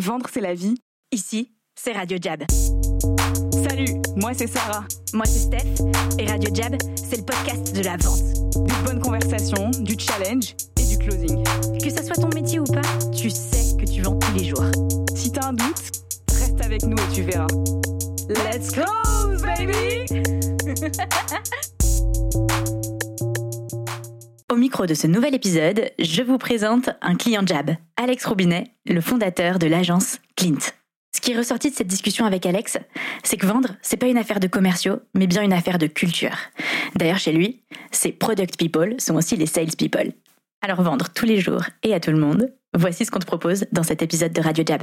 Vendre, c'est la vie. Ici, c'est Radio Jab. Salut, moi c'est Sarah. Moi, c'est Steph. Et Radio Jab, c'est le podcast de la vente. Des bonnes conversations, du challenge et du closing. Que ça soit ton métier ou pas, tu sais que tu vends tous les jours. Si t'as un doute, reste avec nous et tu verras. Let's close, baby! Au micro de ce nouvel épisode, je vous présente un client Jab, Alex Robinet, le fondateur de l'agence Clint. Ce qui est ressorti de cette discussion avec Alex, c'est que vendre, c'est pas une affaire de commerciaux, mais bien une affaire de culture. D'ailleurs, chez lui, ces product people sont aussi les sales people. Alors vendre tous les jours et à tout le monde, voici ce qu'on te propose dans cet épisode de Radio Jab.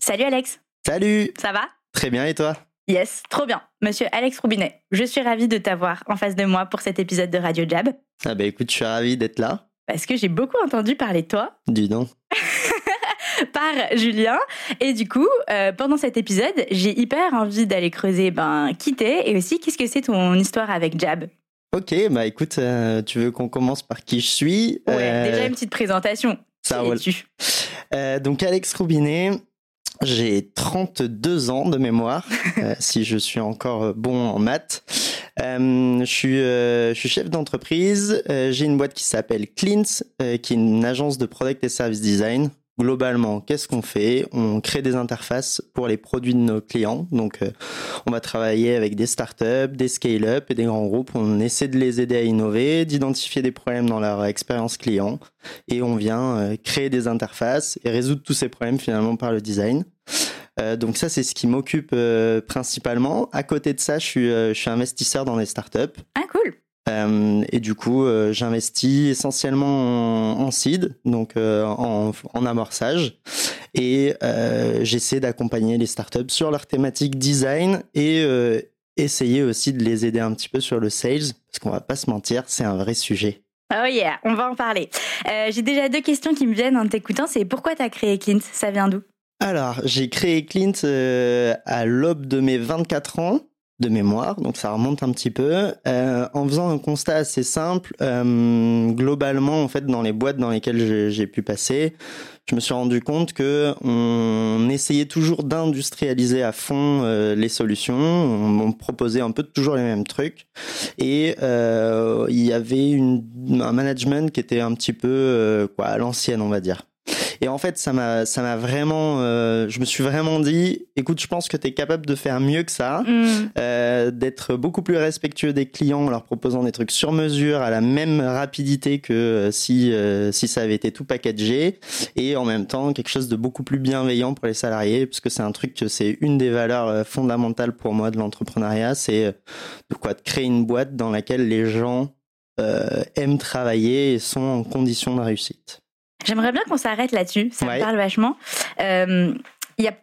Salut Alex, Salut ça va? Très bien et toi? Yes, trop bien. Monsieur Alex Roubinet, je suis ravie de t'avoir en face de moi pour cet épisode de Radio Jab, Ah bah écoute, je suis ravi d'être là. parce que j'ai beaucoup entendu parler de toi Dis donc. par Julien. Et du coup, euh, pendant cet épisode, j'ai hyper envie d'aller creuser ben, qui t'es et aussi qu'est-ce que c'est ton histoire avec Jab? Ok, bah écoute, euh, tu veux qu'on commence par qui je suis? Ouais, Euh, déjà une petite présentation. ça roule. Euh, Donc Alex Roubinet, j'ai 32 ans de mémoire, euh, si je suis encore bon en maths. Euh, je, suis, euh, je suis chef d'entreprise, j'ai une boîte qui s'appelle Clint, qui est une agence de product et service design. Globalement, qu'est-ce qu'on fait? On crée des interfaces pour les produits de nos clients. Donc, euh, on va travailler avec des startups, des scale-up et des grands groupes. On essaie de les aider à innover, d'identifier des problèmes dans leur expérience client et on vient euh, créer des interfaces et résoudre tous ces problèmes finalement par le design. Euh, donc ça, c'est ce qui m'occupe principalement. À côté de ça, je suis, je suis investisseur dans les startups. Ah, cool. Euh, et du coup, euh, j'investis essentiellement en, en seed, donc euh, en, en amorçage, et j'essaie d'accompagner les startups sur leur thématique design et essayer aussi de les aider un petit peu sur le sales, parce qu'on va pas se mentir, c'est un vrai sujet. Oh yeah, on va en parler. J'ai déjà deux questions qui me viennent en t'écoutant. C'est pourquoi t'as créé Clint? Ça vient d'où? Alors, j'ai créé Clint à l'aube de mes 24 ans de mémoire, donc ça remonte un petit peu, euh, en faisant un constat assez simple. euh, globalement, en fait, dans les boîtes dans lesquelles j'ai- pu passer, je me suis rendu compte que on essayait toujours d'industrialiser à fond euh, les solutions, on, on proposait un peu toujours les mêmes trucs, et euh, il y avait une, un management qui était un petit peu euh, quoi à l'ancienne, on va dire. Et en fait, ça m'a, ça m'a vraiment, euh, je me suis vraiment dit, écoute, je pense que tu es capable de faire mieux que ça, Hmm, euh, d'être beaucoup plus respectueux des clients en leur proposant des trucs sur mesure à la même rapidité que euh, si, euh, si ça avait été tout packagé, et en même temps quelque chose de beaucoup plus bienveillant pour les salariés, parce que c'est un truc que c'est une des valeurs euh, fondamentales pour moi de l'entrepreneuriat, c'est euh, de quoi de créer une boîte dans laquelle les gens euh, aiment travailler et sont en condition de réussite. J'aimerais bien qu'on s'arrête là-dessus. Ça Ouais. me parle vachement. Euh, y a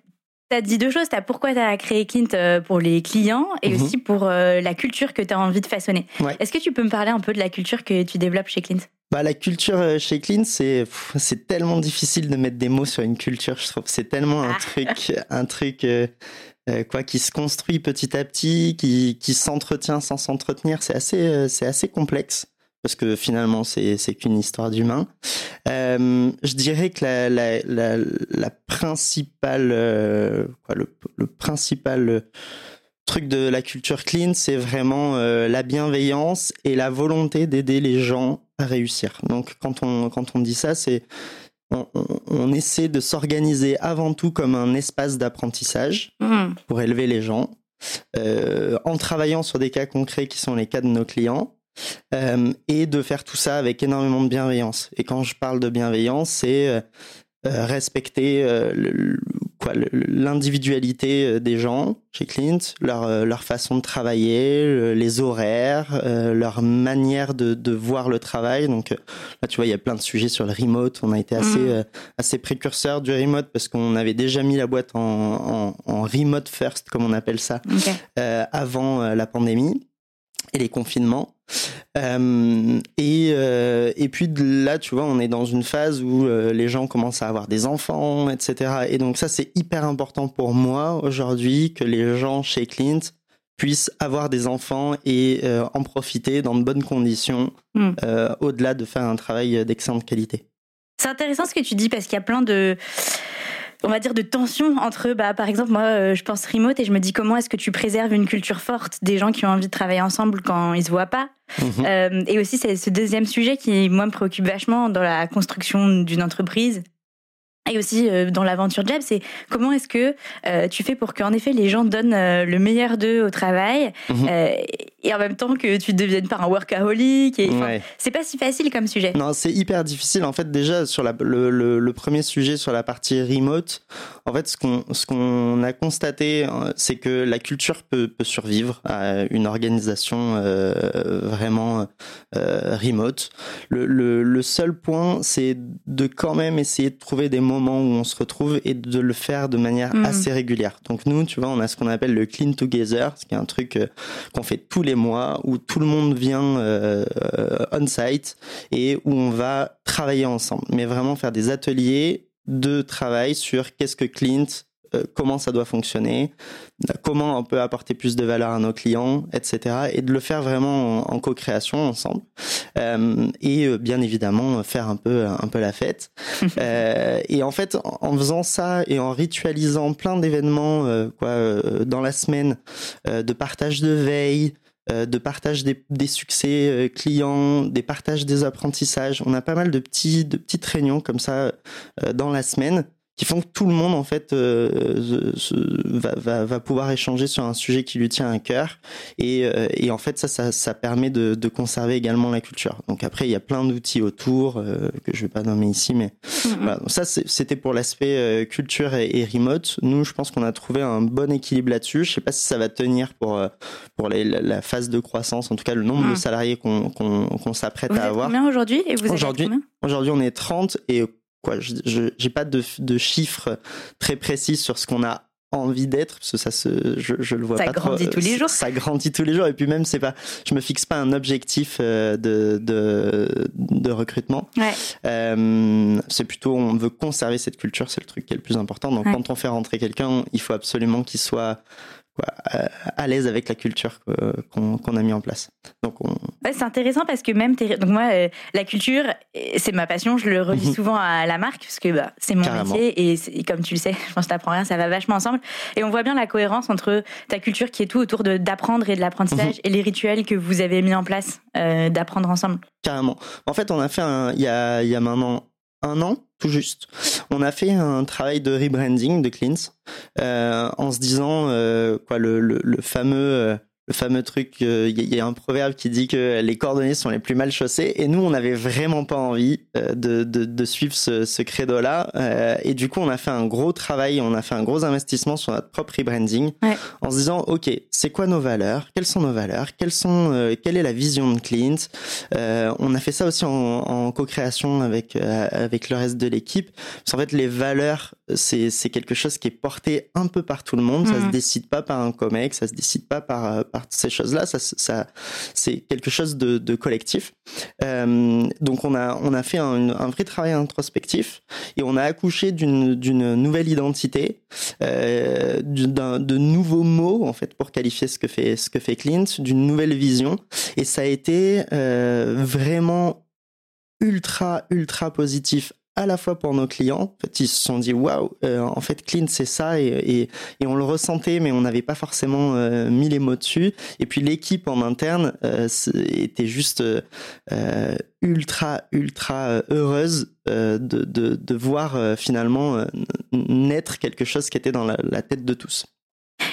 T'as dit deux choses. T'as pourquoi t'as créé Clint euh, pour les clients et Mhm. aussi pour euh, la culture que t'as envie de façonner. Ouais. Est-ce que tu peux me parler un peu de la culture que tu développes chez Clint Bah, la culture euh, chez Clean, c'est c'est tellement difficile de mettre des mots sur une culture. Je trouve c'est tellement un Ah. truc, un truc euh, quoi qui se construit petit à petit, qui, qui s'entretient sans s'entretenir. C'est assez, euh, c'est assez complexe parce que finalement c'est c'est qu'une histoire d'humain. Euh, je dirais que la la la, la principale euh, quoi, le, le principal euh, truc de la culture clean, c'est vraiment euh, la bienveillance et la volonté d'aider les gens à réussir. Donc quand on quand on dit ça, c'est on, on, on essaie de s'organiser avant tout comme un espace d'apprentissage Hmm. pour élever les gens, en travaillant sur des cas concrets qui sont les cas de nos clients, euh, et de faire tout ça avec énormément de bienveillance. Et quand je parle de bienveillance, c'est euh, euh, respecter l'individualité des gens chez Clint, leur, leur façon de travailler, le- les horaires, leur manière de, de voir le travail. Donc là, tu vois, il y a plein de sujets sur le remote. On a été assez, Mhm. euh, assez précurseurs du remote parce qu'on avait déjà mis la boîte en, en, en remote first, comme on appelle ça, euh, avant la pandémie et les confinements. Euh, et, euh, et puis de là, tu vois, on est dans une phase où euh, les gens commencent à avoir des enfants, etc. Et donc ça, c'est hyper important pour moi aujourd'hui que les gens chez Clint puissent avoir des enfants et en profiter dans de bonnes conditions, Mm. au-delà de faire un travail d'excellente qualité. C'est intéressant ce que tu dis parce qu'il y a plein de on va dire de tensions entre bah par exemple moi euh, je pense remote et je me dis comment est-ce que tu préserves une culture forte des gens qui ont envie de travailler ensemble quand ils se voient pas? Mhm. Euh, et aussi c'est ce deuxième sujet qui moi me préoccupe vachement dans la construction d'une entreprise et aussi euh, dans l'aventure Jab, c'est comment est-ce que euh, tu fais pour qu'en effet les gens donnent le meilleur d'eux au travail? Mhm. Et en même temps que tu ne deviennes pas un workaholic. Et, Ouais. C'est pas si facile comme sujet. Non, c'est hyper difficile. En fait, déjà sur la, le, le, le premier sujet sur la partie remote, en fait, ce qu'on ce qu'on a constaté, euh, c'est que la culture peut, peut survivre à une organisation euh, vraiment euh, remote. Le, le, seul point, c'est de quand même essayer de trouver des moments où on se retrouve et de le faire de manière Mhm. assez régulière. Donc nous, tu vois, on a ce qu'on appelle le clean together, ce qui est un truc qu'on fait tous les mois où tout le monde vient euh, on site et où on va travailler ensemble, mais vraiment faire des ateliers de travail sur qu'est-ce que Clint, euh, comment ça doit fonctionner, comment on peut apporter plus de valeur à nos clients, etc. Et de le faire vraiment en, en co-création ensemble. Euh, et euh, bien évidemment faire un peu un peu la fête. Et en fait, en, en faisant ça et en ritualisant plein d'événements quoi dans la semaine, de partage de veille, de partage des, des succès euh, clients, des partages des apprentissages. On a pas mal de petits de petites réunions comme ça euh, dans la semaine qui font que tout le monde en fait euh, se- va, va, va pouvoir échanger sur un sujet qui lui tient à cœur et, euh, et en fait ça, ça, ça permet de, de conserver également la culture. Donc après il y a plein d'outils autour euh, que je vais pas nommer ici mais Mhm. voilà, donc ça, c'était pour l'aspect euh, culture et, et remote. Nous, je pense qu'on a trouvé un bon équilibre là-dessus. Je sais pas si ça va tenir pour euh, pour les- la, la phase de croissance, en tout cas le nombre de salariés qu'on qu'on s'apprête à avoir. combien aujourd'hui et vous Aujourd'hui, Aujourd'hui, on est 30 et quoi, je j'ai pas de, de chiffres très précis sur ce qu'on a envie d'être parce que ça se je, je le vois Ça pas trop. grandit tous les Ça- jours. ça grandit tous les jours et puis même c'est pas je me fixe pas un objectif euh, de de, de recrutement Ouais. euh, c'est plutôt on veut conserver cette culture, c'est le truc qui est le plus important. Donc Ouais. quand on fait rentrer quelqu'un, il faut absolument qu'il soit à, l'aise avec la culture qu'on a mis en place. Donc on, Ouais, c'est intéressant parce que même donc moi euh, la culture euh, c'est ma passion, je le relis Mhm. souvent à la marque parce que bah, c'est mon Carrément. métier et, comme tu le sais, je pense que t'apprends rien, ça va vachement ensemble et on voit bien la cohérence entre ta culture qui est tout autour de d'apprendre et de l'apprentissage Mhm. et les rituels que vous avez mis en place euh, d'apprendre ensemble. carrément. En fait, on a fait un, il y a, il y a maintenant un an, tout juste, on a fait un travail de rebranding de Cleans euh, en se disant euh, quoi le, fameux euh, le fameux truc, euh, il y, y a un proverbe qui dit que les cordonniers sont les plus mal chaussés, et nous, on n'avait vraiment pas envie euh, de, de, de suivre ce, ce credo-là, euh, et du coup, on a fait un gros travail, on a fait un gros investissement sur notre propre rebranding, Ouais. en se disant, ok, c'est quoi nos valeurs, quelles sont nos valeurs, quelles sont, euh, quelle est la vision de Clint, euh, on a fait ça aussi en, en co-création avec euh, avec le reste de l'équipe. Parce qu'en fait, les valeurs, c'est c'est quelque chose qui est porté un peu par tout le monde. Ça Mhm. se décide pas par un comex, ça se décide pas par euh, par ces choses-là. Ça ça c'est quelque chose de, de collectif. Euh, donc on a on a fait un, un vrai travail introspectif et on a accouché d'une d'une nouvelle identité, euh, d'un de nouveaux mots en fait pour qualifier ce que fait ce que fait Clint, d'une nouvelle vision. Et ça a été euh, vraiment ultra, ultra positif à la fois pour nos clients. En fait, ils se sont dit waouh, euh, en fait, Clean c'est ça et, on le ressentait, mais on n'avait pas forcément euh, mis les mots dessus. Et puis l'équipe en interne euh, était juste ultra, ultra heureuse de, de, voir finalement naître quelque chose qui était dans la tête de tous.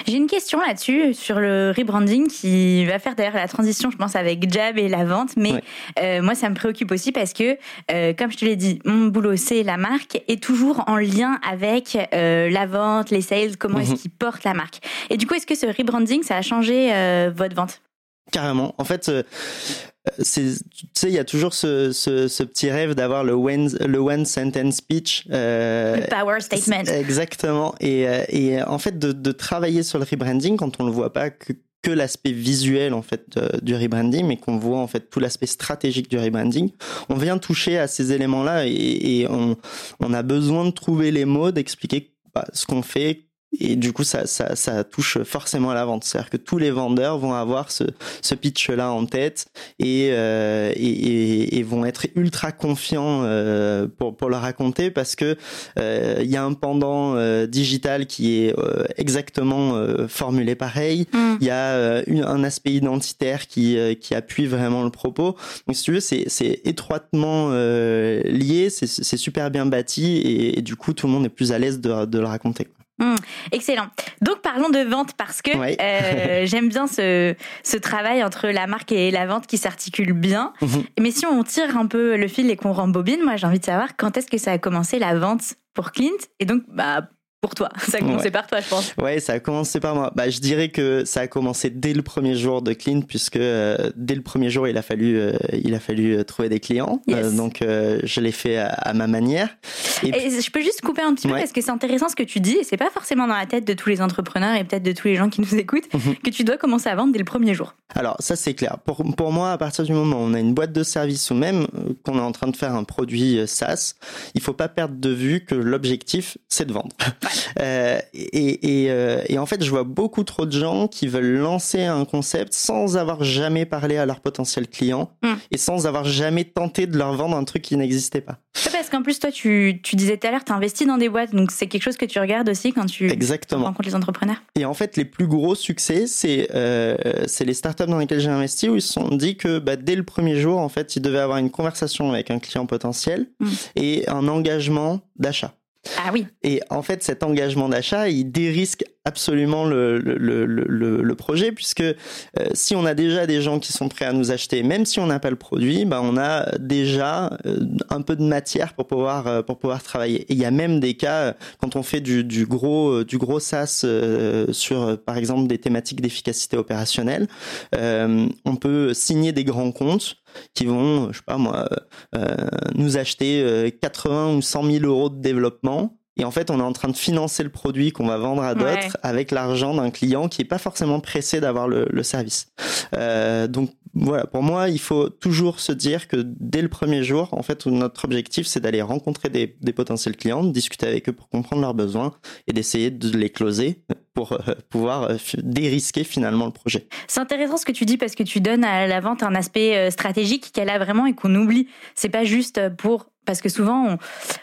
J'ai une question là-dessus sur le rebranding qui va faire d'ailleurs la transition, je pense, avec Jab et la vente. Mais Ouais. euh, moi, ça me préoccupe aussi parce que, euh, comme je te l'ai dit, mon boulot c'est la marque est toujours en lien avec euh, la vente, les sales, comment est-ce Mhm. qu'ils portent la marque. Et du coup, est-ce que ce rebranding ça a changé votre vente? Carrément. En fait, tu sais, il y a toujours ce, ce, ce petit rêve d'avoir le one, le one sentence speech. euh, Le power statement. Exactement. Et, euh, et en fait, de, de travailler sur le rebranding quand on le voit pas que que l'aspect visuel en fait euh, du rebranding, mais qu'on voit en fait tout l'aspect stratégique du rebranding. On vient toucher à ces éléments-là et, et on, on a besoin de trouver les mots, d'expliquer bah, ce qu'on fait et du coup, ça, ça, ça touche forcément à la vente. C'est-à-dire que tous les vendeurs vont avoir ce, ce pitch-là en tête et, euh, et, et, vont être ultra confiants euh, pour, pour le raconter parce que euh, il y a un pendant euh, digital qui est euh, exactement euh, formulé pareil. Mm. Il y a une, un aspect identitaire qui, qui appuie vraiment le propos. Donc, si tu veux, c'est, c'est étroitement lié, c'est, c'est super bien bâti et, et, du coup, tout le monde est plus à l'aise de, de le raconter. Mmh, excellent. Donc parlons de vente parce que Ouais. euh, j'aime bien ce, ce travail entre la marque et la vente qui s'articule bien. Mhm. Mais si on tire un peu le fil et qu'on rembobine, moi j'ai envie de savoir quand est-ce que ça a commencé la vente pour Clint? Et donc bah pour toi. Ça a commencé Ouais. par toi, je pense. Ouais, ça a commencé par moi. Bah, je dirais que ça a commencé dès le premier jour de Clean, puisque euh, dès le premier jour, il a fallu, euh, il a fallu euh, trouver des clients. Yes. Euh, donc, je l'ai fait à, à ma manière. Et puis- je peux juste couper un petit peu parce que c'est intéressant ce que tu dis et c'est pas forcément dans la tête de tous les entrepreneurs et peut-être de tous les gens qui nous écoutent Mhm. que tu dois commencer à vendre dès le premier jour. Alors ça c'est clair. Pour, pour moi, à partir du moment où on a une boîte de service ou même qu'on est en train de faire un produit SaaS, il faut pas perdre de vue que l'objectif c'est de vendre. Euh, et, et, euh, et en fait, je vois beaucoup trop de gens qui veulent lancer un concept sans avoir jamais parlé à leur potentiel client Mm. et sans avoir jamais tenté de leur vendre un truc qui n'existait pas. Ouais, Parce qu'en plus, toi, tu, tu disais tout à l'heure, tu investis dans des boîtes, donc c'est quelque chose que tu regardes aussi quand tu Exactement. rencontres les entrepreneurs. Et en fait, les plus gros succès, c'est euh, c'est les startups dans lesquelles j'ai investi où ils se sont dit que bah, dès le premier jour, en fait, ils devaient avoir une conversation avec un client potentiel Mm. et un engagement d'achat. Ah oui, Et en fait, cet engagement d'achat, il dérisque absolument le, le, le, le, projet, puisque euh, si on a déjà des gens qui sont prêts à nous acheter, même si on n'a pas le produit, bah, on a déjà euh, un peu de matière pour pouvoir, euh, pour pouvoir travailler. Il y a même des cas, euh, quand on fait du, du gros, du gros SaaS sur, par exemple, des thématiques d'efficacité opérationnelle, on peut signer des grands comptes qui vont, je sais pas moi, euh, nous acheter euh, 80 ou 100 000 euros de développement. Et en fait, on est en train de financer le produit qu'on va vendre à d'autres Ouais. avec l'argent d'un client qui est pas forcément pressé d'avoir le, le service. Euh, donc voilà, pour moi, il faut toujours se dire que dès le premier jour, en fait, notre objectif, c'est d'aller rencontrer des, des potentiels clients, de discuter avec eux pour comprendre leurs besoins et d'essayer de les closer pour euh, pouvoir euh, dérisquer finalement le projet. c'est intéressant ce que tu dis parce que tu donnes à la vente un aspect stratégique qu'elle a vraiment et qu'on oublie. C'est pas juste pour parce que souvent, on-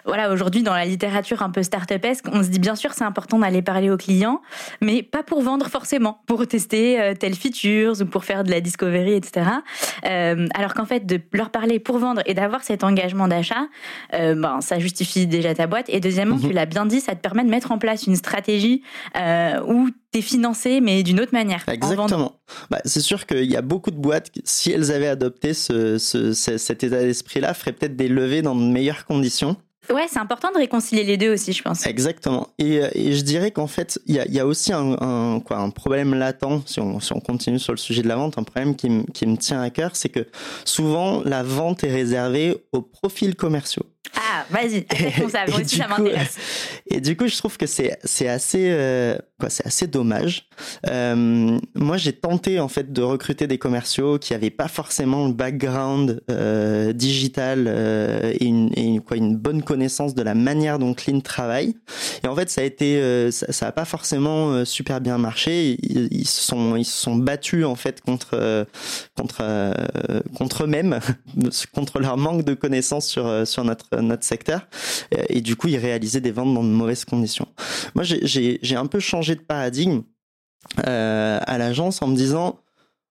voilà, aujourd'hui dans la littérature un peu start-upesque, on se dit bien sûr c'est important d'aller parler aux clients, mais pas pour vendre forcément, pour tester euh, telles features ou pour faire de la discovery, etc. Euh, alors qu'en fait, de leur parler pour vendre et d'avoir cet engagement d'achat, euh, ben ça justifie déjà ta boîte. Et deuxièmement, Mhm. tu l'as bien dit, ça te permet de mettre en place une stratégie euh, où t'es financé, mais d'une autre manière. Exactement. Bah, c'est sûr qu'il y a beaucoup de boîtes, si elles avaient adopté ce, ce- ce- cet état d'esprit-là, feraient peut-être des levées dans de meilleures conditions. Ouais, c'est important de réconcilier les deux aussi, je pense. Exactement. Et, euh, et je dirais qu'en fait, il y a, il y a aussi un, un- quoi, un problème latent, si on, si on continue sur le sujet de la vente, un problème qui, me- qui me tient à cœur, c'est que souvent, la vente est réservée aux profils commerciaux. Ah, vas-y. Moi aussi, ça m'intéresse. Et du coup, je trouve que c'est assez euh, c'est assez dommage. Euh, moi, j'ai tenté en fait de recruter des commerciaux qui avaient pas forcément le background euh, digital euh, et, une, et une- quoi une bonne connaissance de la manière dont Clean travaille. Et en fait, ça a été ça, ça a pas forcément super bien marché. Ils, ils se sont ils se sont battus en fait contre contre contre eux-mêmes, contre leur manque de connaissances sur sur notre notre secteur. Euh, Et du coup, ils réalisaient des ventes dans de mauvaises conditions. Moi, j'ai- un peu changé de paradigme euh, à l'agence en me disant,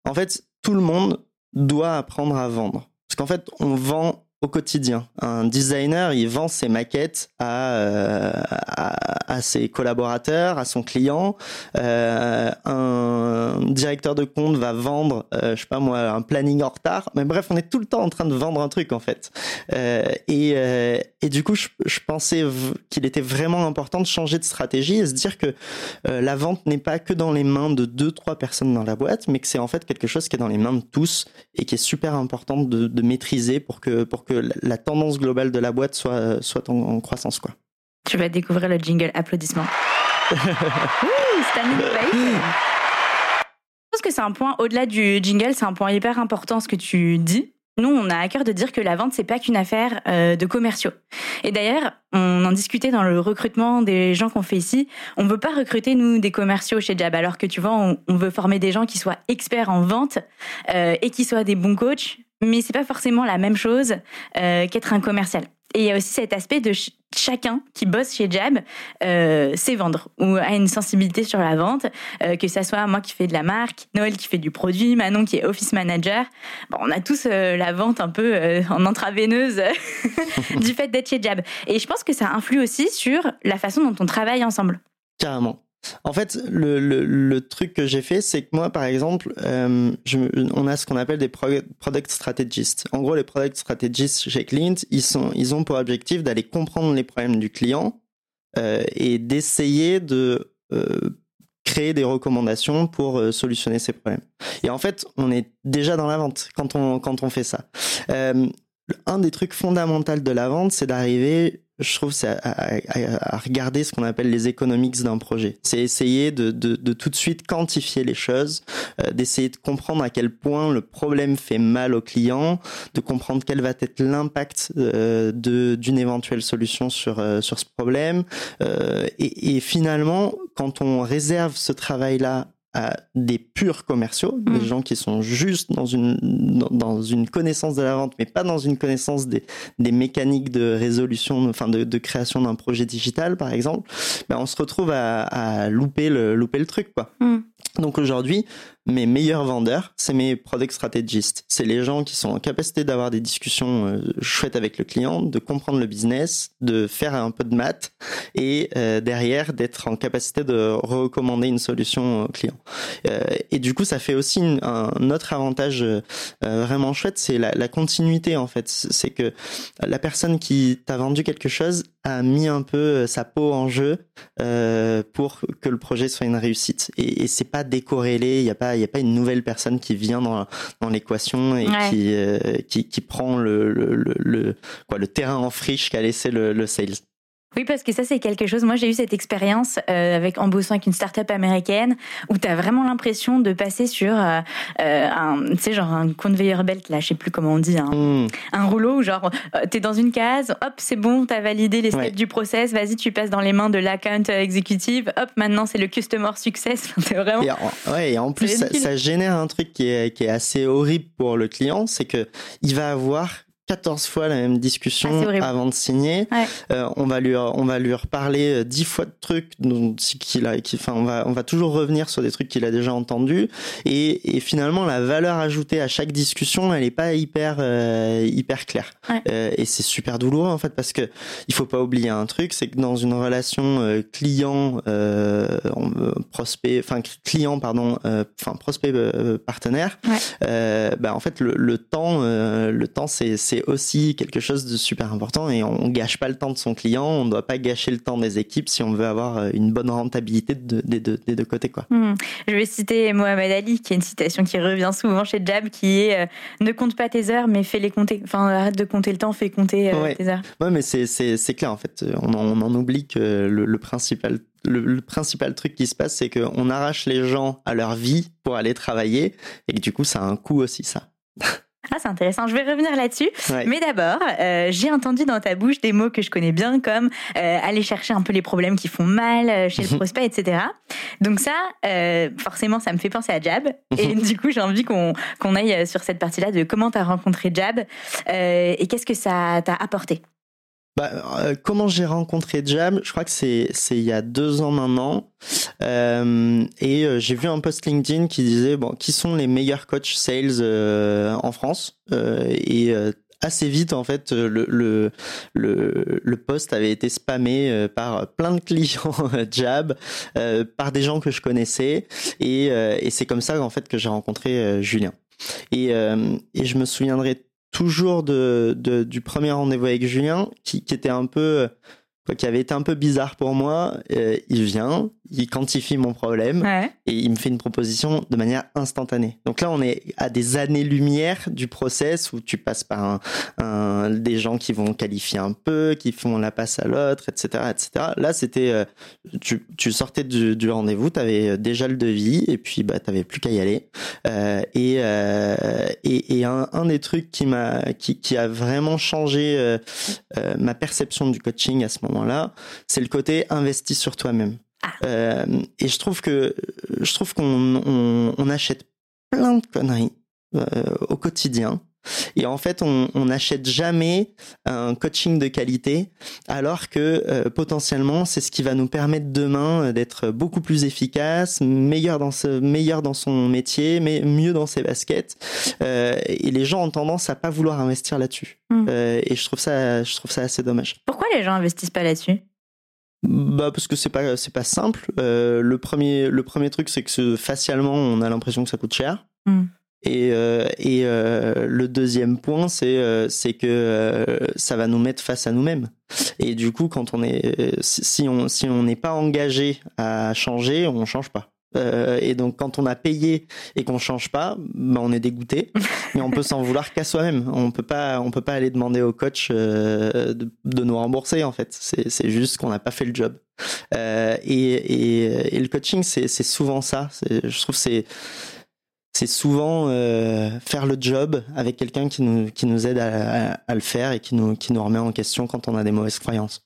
en fait, tout le monde doit apprendre à vendre. Parce qu'en fait, on vend au quotidien. Un designer, il vend ses maquettes à, euh, à, ses collaborateurs, à son client. Euh, un directeur de compte va vendre, euh, je sais pas moi, un planning en retard. Mais bref, on est tout le temps en train de vendre un truc en fait. Euh, et, et du coup, je, je pensais qu'il était vraiment important de changer de stratégie et se dire que la vente n'est pas que dans les mains de deux, trois personnes dans la boîte, mais que c'est en fait quelque chose qui est dans les mains de tous et qui est super important de, de maîtriser pour que, pour que la, la tendance globale de la boîte soit, soit en, en croissance. Quoi. Tu vas découvrir le jingle applaudissements. Ouh, standing ovation. Je pense que c'est un point, au-delà du jingle, c'est un point hyper important ce que tu dis. nous, on a à cœur de dire que la vente, c'est pas qu'une affaire euh, de commerciaux. Et d'ailleurs, on en discutait dans le recrutement des gens qu'on fait ici. On veut pas recruter nous des commerciaux chez Jab, alors que tu vois, on, veut former des gens qui soient experts en vente euh, et qui soient des bons coachs. Mais c'est pas forcément la même chose euh, qu'être un commercial. Et il y a aussi cet aspect de chacun qui bosse chez Jab euh, vendre ou a une sensibilité sur la vente, euh, que ça soit moi qui fais de la marque, Noël qui fait du produit, Manon qui est office manager. Bon, on a tous euh, la vente un peu en intraveineuse du fait d'être chez Jab. Et je pense que ça influe aussi sur la façon dont on travaille ensemble. Carrément. En fait, le, truc que j'ai fait, c'est que moi, par exemple, euh, on a ce qu'on appelle des product strategists. En gros, les product strategists chez Clint, ils, ont pour objectif d'aller comprendre les problèmes du client euh, et d'essayer de euh, créer des recommandations pour solutionner ces problèmes. Et en fait, on est déjà dans la vente quand on, fait ça. Un des trucs fondamentaux de la vente, c'est d'arriver je trouve, c'est à, regarder ce qu'on appelle les economics d'un projet. C'est essayer de, de, de, tout de suite quantifier les choses, euh, d'essayer de comprendre à quel point le problème fait mal au client, de comprendre quel va être l'impact euh, d'une éventuelle solution sur, euh, sur ce problème. Euh, et, et finalement, quand on réserve ce travail-là à des purs commerciaux, des mm. gens qui sont juste dans une dans une connaissance de la vente, mais pas dans une connaissance des, des mécaniques de résolution, enfin de, de création d'un projet digital, par exemple. Ben on se retrouve à, à louper le louper le truc, quoi. Mm. Donc aujourd'hui, mes meilleurs vendeurs, c'est mes product strategists. C'est les gens qui sont en capacité d'avoir des discussions euh, chouettes avec le client, de comprendre le business, de faire un peu de maths et euh, derrière d'être en capacité de recommander une solution au client. Euh, et du coup, ça fait aussi un autre avantage vraiment chouette, c'est la, la, continuité en fait. C'est que la personne qui t'a vendu quelque chose a mis un peu sa peau en jeu pour que le projet soit une réussite. Et, et c'est pas décorrélé, il n'y a pas il n'y a pas une nouvelle personne qui vient dans, dans l'équation et qui, euh, qui, qui prend le, le, le, quoi, le terrain en friche qu'a laissé le, le sales. Oui, parce que ça, c'est quelque chose. Moi, j'ai eu cette expérience euh, avec en bossant avec une start-up américaine où tu as vraiment l'impression de passer sur euh, euh, un, tu sais, genre un conveyor belt, là, je sais plus comment on dit, un, hmm. un rouleau où, genre, euh, tu es dans une case, hop, c'est bon, tu as validé les steps du process, vas-y, tu passes dans les mains de l'account exécutive, hop, maintenant, c'est le customer success. c'est vraiment. Et en, ouais, et en plus, ça, ça, génère un truc qui est, qui est assez horrible pour le client, c'est que il va avoir 14 fois la même discussion ah, avant de signer. Ouais. Euh, on va lui on va lui reparler 10 euh, fois de trucs dont qu'il a qui enfin on va on va toujours revenir sur des trucs qu'il a déjà entendus et, et finalement la valeur ajoutée à chaque discussion, elle est pas hyper euh, hyper claire. Ouais. Euh, et c'est super douloureux en fait parce que il faut pas oublier un truc, c'est que dans une relation client prospect enfin client pardon enfin prospect partenaire bah en fait le, le temps le temps c'est c'est aussi quelque chose de super important et on, gâche pas le temps de son client, on ne doit pas gâcher le temps des équipes si on veut avoir euh, une bonne rentabilité de, des, deux, des deux côtés. Quoi. Mmh. Je vais citer Mohamed Ali, qui est une citation qui revient souvent chez Jab, qui est euh, ne compte pas tes heures, mais fais-les compter. Enfin, arrête de compter le temps, fais compter euh, ouais. tes heures. Ouais, mais c'est clair en fait. On en, on en oublie que le, le principal le, le, principal truc qui se passe, c'est qu'on arrache les gens à leur vie pour aller travailler, et que du coup, ça a un coût aussi, ça. Ah, c'est intéressant. Je vais revenir là-dessus. Ouais. Mais d'abord, euh, j'ai entendu dans ta bouche des mots que je connais bien, comme euh, aller chercher un peu les problèmes qui font mal euh, chez le mhm. prospect, etc. Donc ça, euh, forcément, ça me fait penser à Jab. Et du coup, j'ai envie qu'on qu'on aille sur cette partie-là de comment tu as rencontré Jab et qu'est-ce que ça t'a apporté? Bah, euh, comment j'ai rencontré Jam? Je crois que c'est c'est il y a deux ans maintenant. Euh, et euh, j'ai vu un post LinkedIn qui disait bon qui sont les meilleurs coachs sales euh, en France? Euh, et assez vite en fait le le le, le post avait été spammé par plein de clients Jab, par des gens que je connaissais et et c'est comme ça en fait que j'ai rencontré Julien. Et et je me souviendrai toujours de, du premier rendez-vous avec Julien, qui était un peu qui avait été un peu bizarre pour moi, euh, il vient, il quantifie mon problème Ouais. et il me fait une proposition de manière instantanée. Donc là, on est à des années-lumière du process où tu passes par un, un- des gens qui vont qualifier un peu, qui font la passe à l'autre, etc., etc. Là, c'était, euh, tu, tu sortais du, du rendez-vous, tu avais déjà le devis et puis bah, tu n'avais plus qu'à y aller. Euh, et, euh, et, et un, un des trucs qui m'a, qui, qui a vraiment changé euh, euh, ma perception du coaching à ce moment-là, c'est le côté investi sur toi-même. Euh, et je trouve que je trouve qu'on on, on achète plein de conneries euh, au quotidien. Et en fait, on n'achète jamais un coaching de qualité, alors que euh, potentiellement, c'est ce qui va nous permettre demain euh, d'être beaucoup plus efficace, meilleur dans ce, meilleur dans son métier, mais mieux dans ses baskets. Euh, et les gens ont tendance à pas vouloir investir là-dessus. Mm. Euh, et je trouve ça, je trouve ça assez dommage. Pourquoi les gens investissent pas là-dessus? Bah parce que c'est pas c'est pas simple. Le premier le premier truc c'est que facialement on a l'impression que ça coûte cher. Mm. Et euh, et euh, le deuxième point c'est euh, que euh, ça va nous mettre face à nous-mêmes. Et du coup quand on est si on si on n'est pas engagé à changer on change pas. Euh, et donc quand on a payé et qu'on change pas, bah, on est dégoûté. Mais on peut s'en vouloir qu'à soi-même. On peut pas, on peut pas aller demander au coach euh, de, de nous rembourser en fait. C'est, juste qu'on n'a pas fait le job. Et, et, et le coaching, c'est, souvent ça. Je trouve c'est c'est souvent euh, faire le job avec quelqu'un qui nous qui nous aide à, à, à le faire et qui nous qui nous remet en question quand on a des mauvaises croyances.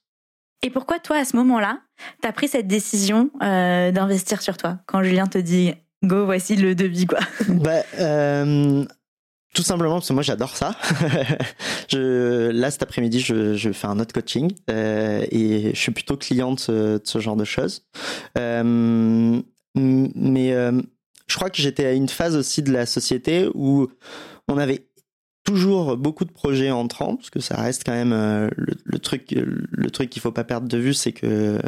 Et pourquoi toi, à ce moment-là, t'as pris cette décision euh, d'investir sur toi? Quand Julien te dit go, voici le devis, quoi. bah, euh, tout simplement parce que moi j'adore ça. je, là cet après-midi je, je fais un autre coaching et je suis plutôt cliente de ce genre de choses. Mais je crois que j'étais à une phase aussi de la société où on avait toujours beaucoup de projets entrants parce que ça reste quand même euh, le, le truc le truc qu'il faut pas perdre de vue c'est que euh,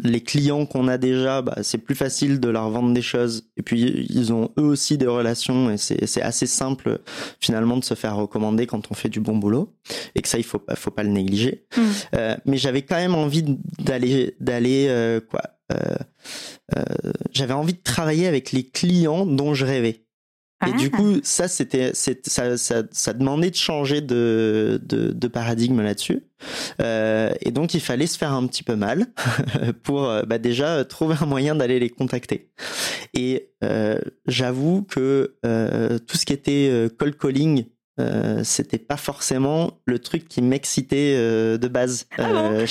les clients qu'on a déjà bah, c'est plus facile de leur vendre des choses. Et puis ils ont eux aussi des relations et c'est assez simple finalement de se faire recommander quand on fait du bon boulot. Et que ça il faut pas faut pas le négliger. Mm. Euh, mais j'avais quand même envie d'aller d'aller euh, quoi j'avais envie de travailler avec les clients dont je rêvais et Ah. du coup, ça, c'était, ça, ça, ça demandait de changer de, de, de paradigme là-dessus. Euh, et donc, il fallait se faire un petit peu mal pour euh, bah, déjà trouver un moyen d'aller les contacter. Et euh, j'avoue que euh, tout ce qui était euh, cold calling, euh, c'était pas forcément le truc qui m'excitait euh, de base. Ah bon Euh,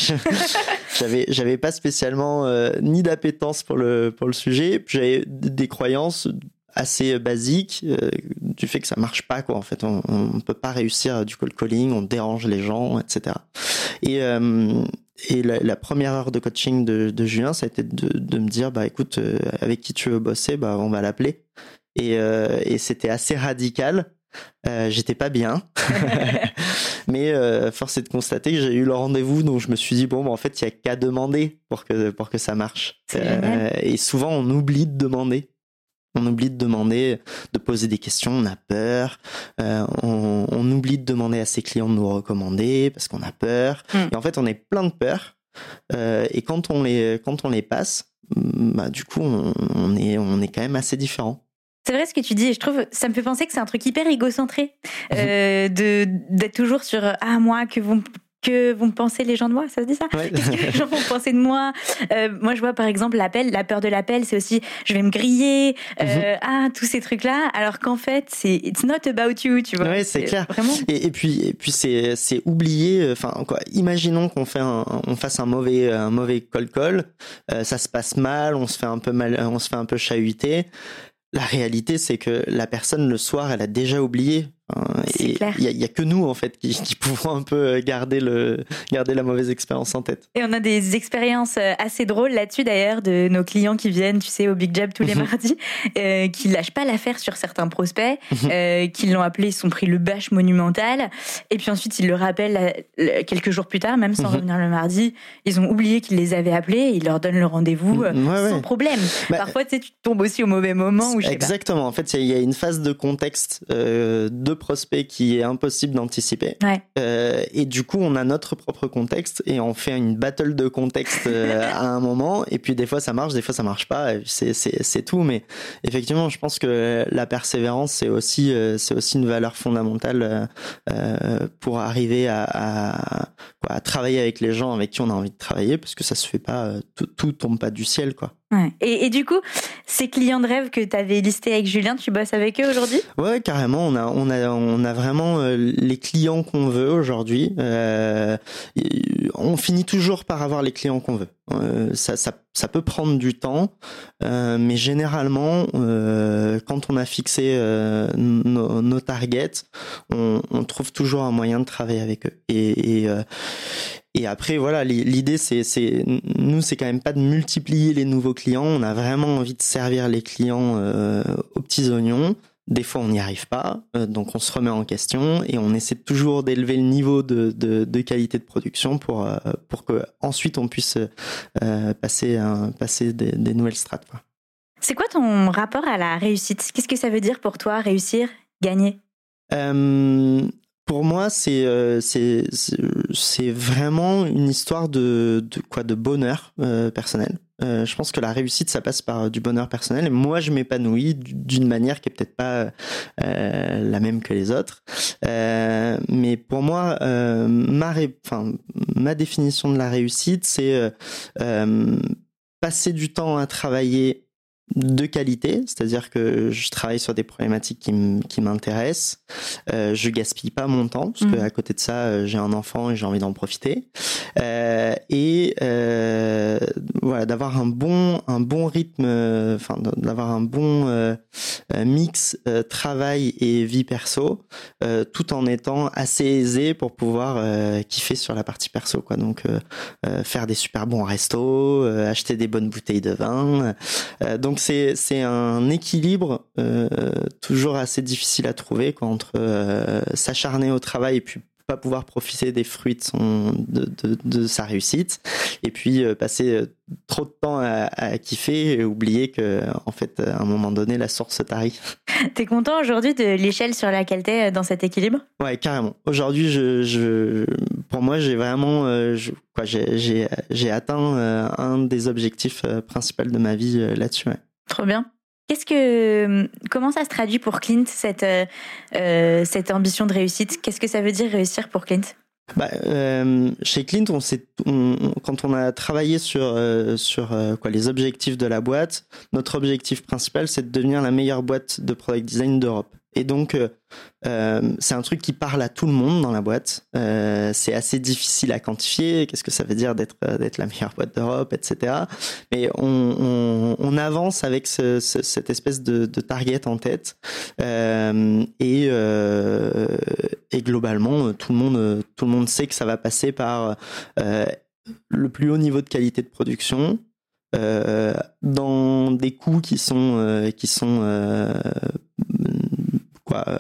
j'avais j'avais pas spécialement euh, ni d'appétence pour le pour le sujet. J'avais des croyances assez basiques euh, du fait que ça marche pas quoi. En fait, on, on peut pas réussir du cold calling, on dérange les gens, etc. Et euh, et la, la première heure de coaching de, de Julien, ça a été de, de me dire bah écoute, euh, avec qui tu veux bosser, bah on va l'appeler. Et, euh, et c'était assez radical. Euh, J'étais pas bien, mais euh, force est de constater que j'ai eu le rendez-vous, donc je me suis dit bon, bah, en fait, il y a qu'à demander pour que pour que ça marche. Génial. et souvent, on oublie de demander. On oublie de demander, de poser des questions, on a peur. Euh, on, on oublie de demander à ses clients de nous recommander parce qu'on a peur. Mm. Et en fait, on est plein de peurs. Euh, et quand on les quand on les passe, bah du coup, on, on est on est quand même assez différent. C'est vrai ce que tu dis, et je trouve, ça me fait penser que c'est un truc hyper égocentré, euh, de d'être toujours sur ah moi que vont que vont penser les gens de moi, ça se dit ça Ouais. Qu'est-ce que les gens vont penser de moi Euh, Moi, je vois par exemple l'appel, la peur de l'appel, c'est aussi je vais me griller, euh, ah tous ces trucs là, alors qu'en fait c'est it's not about you, tu vois. Ouais, c'est clair. Vraiment. Et, et puis, et puis c'est, c'est oublier. euh, Enfin, quoi. Imaginons qu'on fait un, on fasse un mauvais, un mauvais call. euh, ça se passe mal, on se fait un peu mal, on se fait un peu chahuter. La réalité, c'est que la personne le soir, elle a déjà oublié. Hein, il y a, que nous en fait qui, qui pouvons un peu garder le, garder la mauvaise expérience en tête. Et on a des expériences euh, assez drôles là-dessus d'ailleurs de nos clients qui viennent, tu sais, au Big Jab tous les Mhm. mardis, euh, qui lâchent pas l'affaire sur certains prospects, Mhm. euh, qui l'ont appelé, ils sont pris le bâche monumental, et puis ensuite ils le rappellent euh, le- quelques jours plus tard, même sans Mhm. revenir le mardi, ils ont oublié qu'ils les avaient appelés, et ils leur donnent le rendez-vous euh, Ouais, ouais. sans problème. Bah, Parfois, tu sais, tu tombes aussi au mauvais moment. Pas. Exactement. En fait, il y a une phase de contexte euh, de prospect qui est impossible d'anticiper. Ouais. Euh, et du coup, on a notre propre contexte et on fait une battle de contexte euh, à un moment. Et puis des fois ça marche, des fois ça marche pas. C'est tout. Mais effectivement, je pense que la persévérance c'est aussi euh, c'est aussi une valeur fondamentale pour arriver à, à, quoi, à travailler avec les gens avec qui on a envie de travailler parce que ça se fait pas euh, tout, tout tombe pas du ciel quoi. Ouais. Et, et du coup, ces clients de rêve que tu avais listés avec Julien, tu bosses avec eux aujourd'hui? Ouais, carrément. On a, on a, on a vraiment euh, les clients qu'on veut aujourd'hui. Euh, on finit toujours par avoir les clients qu'on veut. Euh, ça, ça, ça peut prendre du temps, euh, mais généralement, euh, quand on a fixé euh, nos, nos targets, on, on trouve toujours un moyen de travailler avec eux. Et, et, euh, et après, voilà, li- l'idée, c'est, c'est, nous, c'est quand même pas de multiplier les nouveaux clients. On a vraiment envie de servir les clients aux petits oignons. Des fois, on n'y arrive pas, euh, donc on se remet en question et on essaie toujours d'élever le niveau de, de, de qualité de production pour euh, pour que ensuite on puisse euh, passer un, passer des, des nouvelles strates. C'est quoi ton rapport à la réussite? Qu'est-ce que ça veut dire pour toi, réussir, gagner? Euh, pour moi, c'est c'est c'est- c'est vraiment une histoire de, de quoi? De bonheur euh, personnel. Euh, je pense que la réussite, ça passe par du bonheur personnel. Et moi, je m'épanouis d'une manière qui est peut-être pas euh, la même que les autres. Euh, mais pour moi, euh, ma, ré- enfin, ma définition de la réussite, c'est euh, euh, passer du temps à travailler de qualité, c'est-à-dire que je travaille sur des problématiques qui m'intéressent. Euh, je gaspille pas mon temps parce Mhm. que à côté de ça, euh, j'ai un enfant et j'ai envie d'en profiter. Euh, et euh, voilà, d'avoir un bon un bon rythme, euh, enfin d'avoir un bon euh, mix euh, travail et vie perso, euh, tout en étant assez aisé pour pouvoir euh, kiffer sur la partie perso, quoi. Donc euh, euh, faire des super bons restos, euh, acheter des bonnes bouteilles de vin. Euh, donc c'est c'est un équilibre euh, toujours assez difficile à trouver quoi, entre euh, s'acharner au travail et puis pas pouvoir profiter des fruits de son de, de, de sa réussite et puis euh, passer euh, trop de temps à, à kiffer et oublier que en fait à un moment donné la source se tarit. T'es content aujourd'hui de l'échelle sur laquelle t'es euh, dans cet équilibre? Ouais, carrément. Aujourd'hui, je, je, pour moi, j'ai vraiment, je, quoi, j'ai, atteint un des objectifs principaux de ma vie là-dessus. ouais. Trop bien. Qu'est-ce que, comment ça se traduit pour Clint cette euh, euh, cette ambition de réussite? Qu'est-ce que ça veut dire réussir pour Clint? Bah, euh, chez Clint, on quand on a travaillé sur les objectifs de la boîte, notre objectif principal, c'est de devenir la meilleure boîte de product design d'Europe. Et donc, euh, euh, c'est un truc qui parle à tout le monde dans la boîte. Euh, c'est assez difficile à quantifier. Qu'est-ce que ça veut dire d'être d'être la meilleure boîte d'Europe, etc. Mais on, avance avec ce, ce- cette espèce de, target en tête. Et, globalement, tout le monde tout le monde sait que ça va passer par le plus haut niveau de qualité de production. dans des coûts qui sont qui sont quoi euh,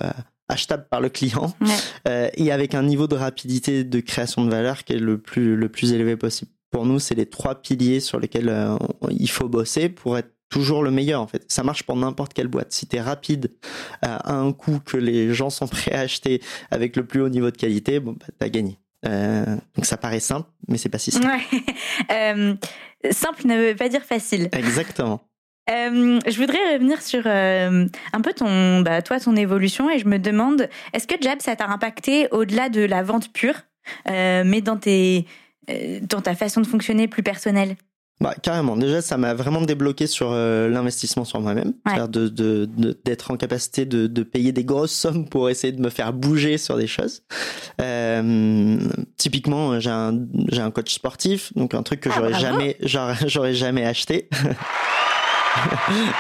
achetables par le client Ouais. euh, et avec un niveau de rapidité de création de valeur qui est le plus le plus élevé possible. Pour nous, c'est les trois piliers sur lesquels euh, on- il faut bosser pour être toujours le meilleur en fait. Ça marche pour n'importe quelle boîte. Si tu es rapide euh, à un coût que les gens sont prêts à acheter avec le plus haut niveau de qualité, bon bah, t'as gagné. Donc ça paraît simple, mais c'est pas si simple. Ouais. Simple ne veut pas dire facile. Exactement. Euh, je voudrais revenir sur euh, un peu ton, bah, toi, ton évolution et je me demande, est-ce que Jab, ça t'a impacté au-delà de la vente pure, euh, mais dans tes, dans ta façon de fonctionner plus personnelle? Bah, carrément. Déjà, ça m'a vraiment débloqué sur euh, l'investissement sur moi-même. Ouais. De, de, de- d'être en capacité de, de payer des grosses sommes pour essayer de me faire bouger sur des choses. Euh, typiquement, j'ai un, j'ai un coach sportif, donc un truc que Ah, j'aurais bravo. jamais, j'aurais, j'aurais jamais acheté.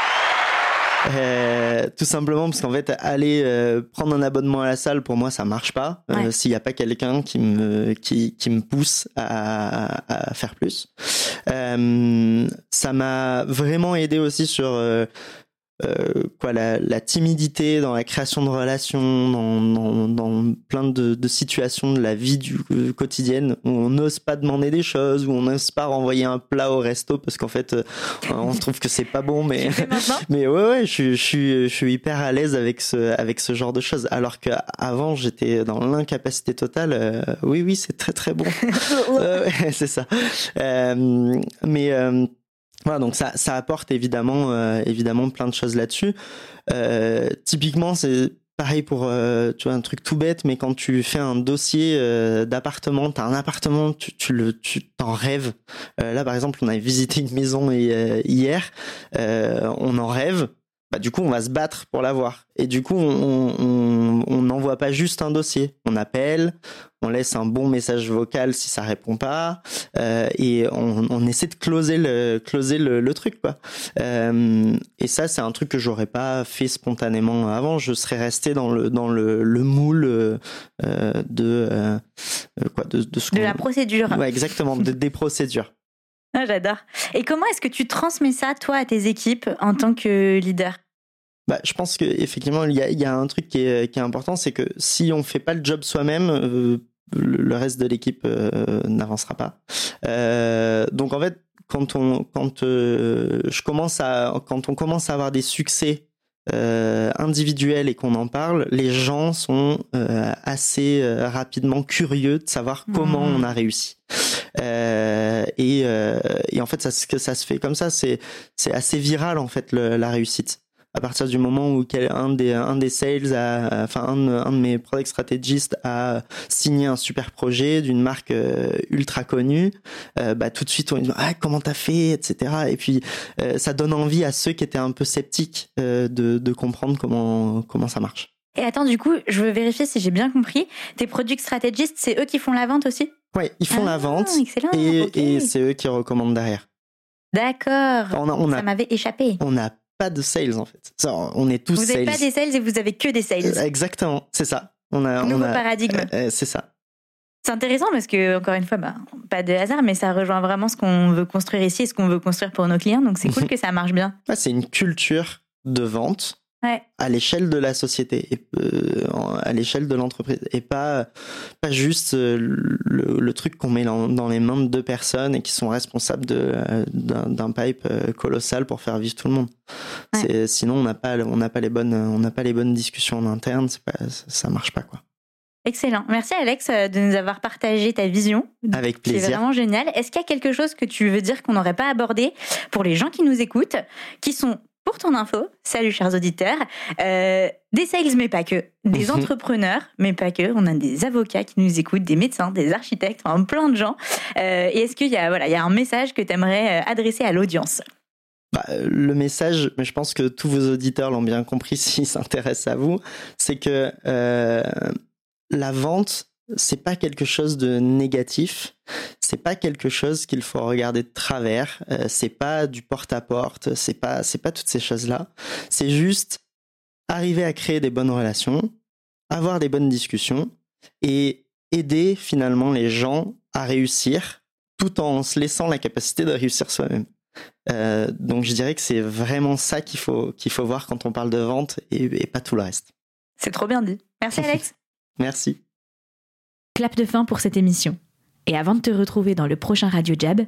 Euh, tout simplement parce qu'en fait aller euh, prendre un abonnement à la salle pour moi ça marche pas euh, Ouais. s'il n'y a pas quelqu'un qui me qui, qui me pousse à, à faire plus euh, ça m'a vraiment aidé aussi sur euh, quoi la, la, timidité dans la création de relations, dans, dans, dans plein de, de, situations de la vie du euh, quotidienne où on n'ose pas demander des choses, où on n'ose pas renvoyer un plat au resto parce qu'en fait euh, on trouve que c'est pas bon, mais mais ouais ouais, je, je suis je suis hyper à l'aise avec ce avec ce genre de choses. Alors qu'avant j'étais dans l'incapacité totale. Euh, oui oui c'est très très bon, c'est ça. mais voilà, donc ça, ça apporte évidemment, euh, évidemment plein de choses là-dessus. Euh, typiquement, c'est pareil pour euh, tu vois un truc tout bête, mais quand tu fais un dossier d'appartement, t'as un appartement, tu, tu le, tu t'en rêves. Là, par exemple, on avait visité une maison hier, on en rêve bah, du coup, on va se battre pour l'avoir. Et du coup, on, pas juste un dossier. On appelle, on laisse un bon message vocal si ça répond pas, euh, et on, on, essaie de closer le, closer le, le truc, quoi. Euh, et ça, c'est un truc que j'aurais pas fait spontanément avant. Je serais resté dans le, dans le, le moule euh, de, quoi, de, de, ce de la procédure. Ouais, exactement, de, des procédures. Ah, J'adore. Et comment est-ce que tu transmets ça, toi, à tes équipes en tant que leader? Bah, je pense qu'effectivement, il y a, y a un truc qui est, qui est important, c'est que si on fait pas le job soi-même, euh, le reste de l'équipe euh, n'avancera pas. Euh, donc en fait, quand on, quand euh, je commence à, quand on commence à avoir des succès euh, individuels et qu'on en parle, les gens sont assez rapidement curieux de savoir comment mmh. on a réussi. Euh, et, euh, et, en fait, ça, ça se fait comme ça. C'est c'est assez viral en fait le, la réussite. À partir du moment où un des un des sales, a, enfin un, un de mes product stratégistes a signé un super projet d'une marque euh, ultra connue, euh, bah tout de suite on dit ah comment t'as fait, etc. Et puis euh, ça donne envie à ceux qui étaient un peu sceptiques de, de comprendre comment comment ça marche. Et attends, du coup, je veux vérifier si j'ai bien compris. Tes product stratégistes, c'est eux qui font la vente aussi? Oui, ils font la ah, vente et, c'est eux qui recommandent derrière. D'accord. ça m'avait échappé. On n'a pas de sales en fait. on est tous Vous n'avez pas des sales et vous avez que des sales. Euh, exactement, c'est ça. On a, Nouveau paradigme. Euh, euh, c'est ça. C'est intéressant parce que, encore une fois, bah, pas de hasard, mais ça rejoint vraiment ce qu'on veut construire ici et ce qu'on veut construire pour nos clients. Donc c'est cool que ça marche bien. c'est une culture de vente à l'échelle de la société, et, euh, à l'échelle de l'entreprise, et pas pas juste euh, le, le truc qu'on met dans, dans, les mains de deux personnes et qui sont responsables de d'un pipe euh, colossal pour faire vivre tout le monde. Ouais. Sinon, on n'a pas on n'a pas les bonnes on n'a pas les bonnes discussions en interne, pas ça marche pas quoi. Excellent. Merci Alex de nous avoir partagé ta vision. Avec plaisir. C'est vraiment génial. Est-ce qu'il y a quelque chose que tu veux dire qu'on n'aurait pas abordé pour les gens qui nous écoutent, qui sont pour ton info, salut chers auditeurs, euh, des sales mais pas que, des mhm. entrepreneurs mais pas que, on a des avocats qui nous écoutent, des médecins, des architectes, enfin, plein de gens. Euh, et est-ce qu'il y a voilà, il y a un message que tu aimerais euh, adresser à l'audience? Bah, le message, mais je pense que tous vos auditeurs l'ont bien compris s'ils s'intéressent à vous, c'est que euh, la vente, c'est pas quelque chose de négatif, c'est pas quelque chose qu'il faut regarder de travers, euh, c'est pas du porte-à-porte, c'est pas c'est pas toutes ces choses-là. C'est juste arriver à créer des bonnes relations, avoir des bonnes discussions et aider finalement les gens à réussir tout en se laissant la capacité de réussir soi-même. Euh, donc je dirais que c'est vraiment ça qu'il faut qu'il faut voir quand on parle de vente et, et pas tout le reste. C'est trop bien dit. Merci Alex. Merci. Clap de fin pour cette émission. Et avant de te retrouver dans le prochain Radio Jab,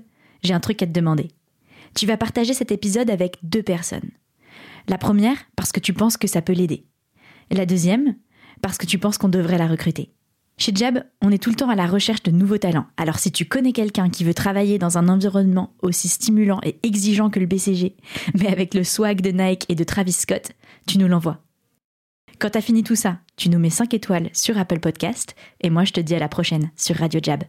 j'ai un truc à te demander. Tu vas partager cet épisode avec deux personnes. La première, parce que tu penses que ça peut l'aider. La deuxième, parce que tu penses qu'on devrait la recruter. Chez Jab, on est tout le temps à la recherche de nouveaux talents. Alors si tu connais quelqu'un qui veut travailler dans un environnement aussi stimulant et exigeant que le BCG, mais avec le swag de Nike et de Travis Scott, tu nous l'envoies. Quand t'as fini tout ça, tu nous mets 5 étoiles sur Apple Podcast et moi je te dis à la prochaine sur Radio Jab.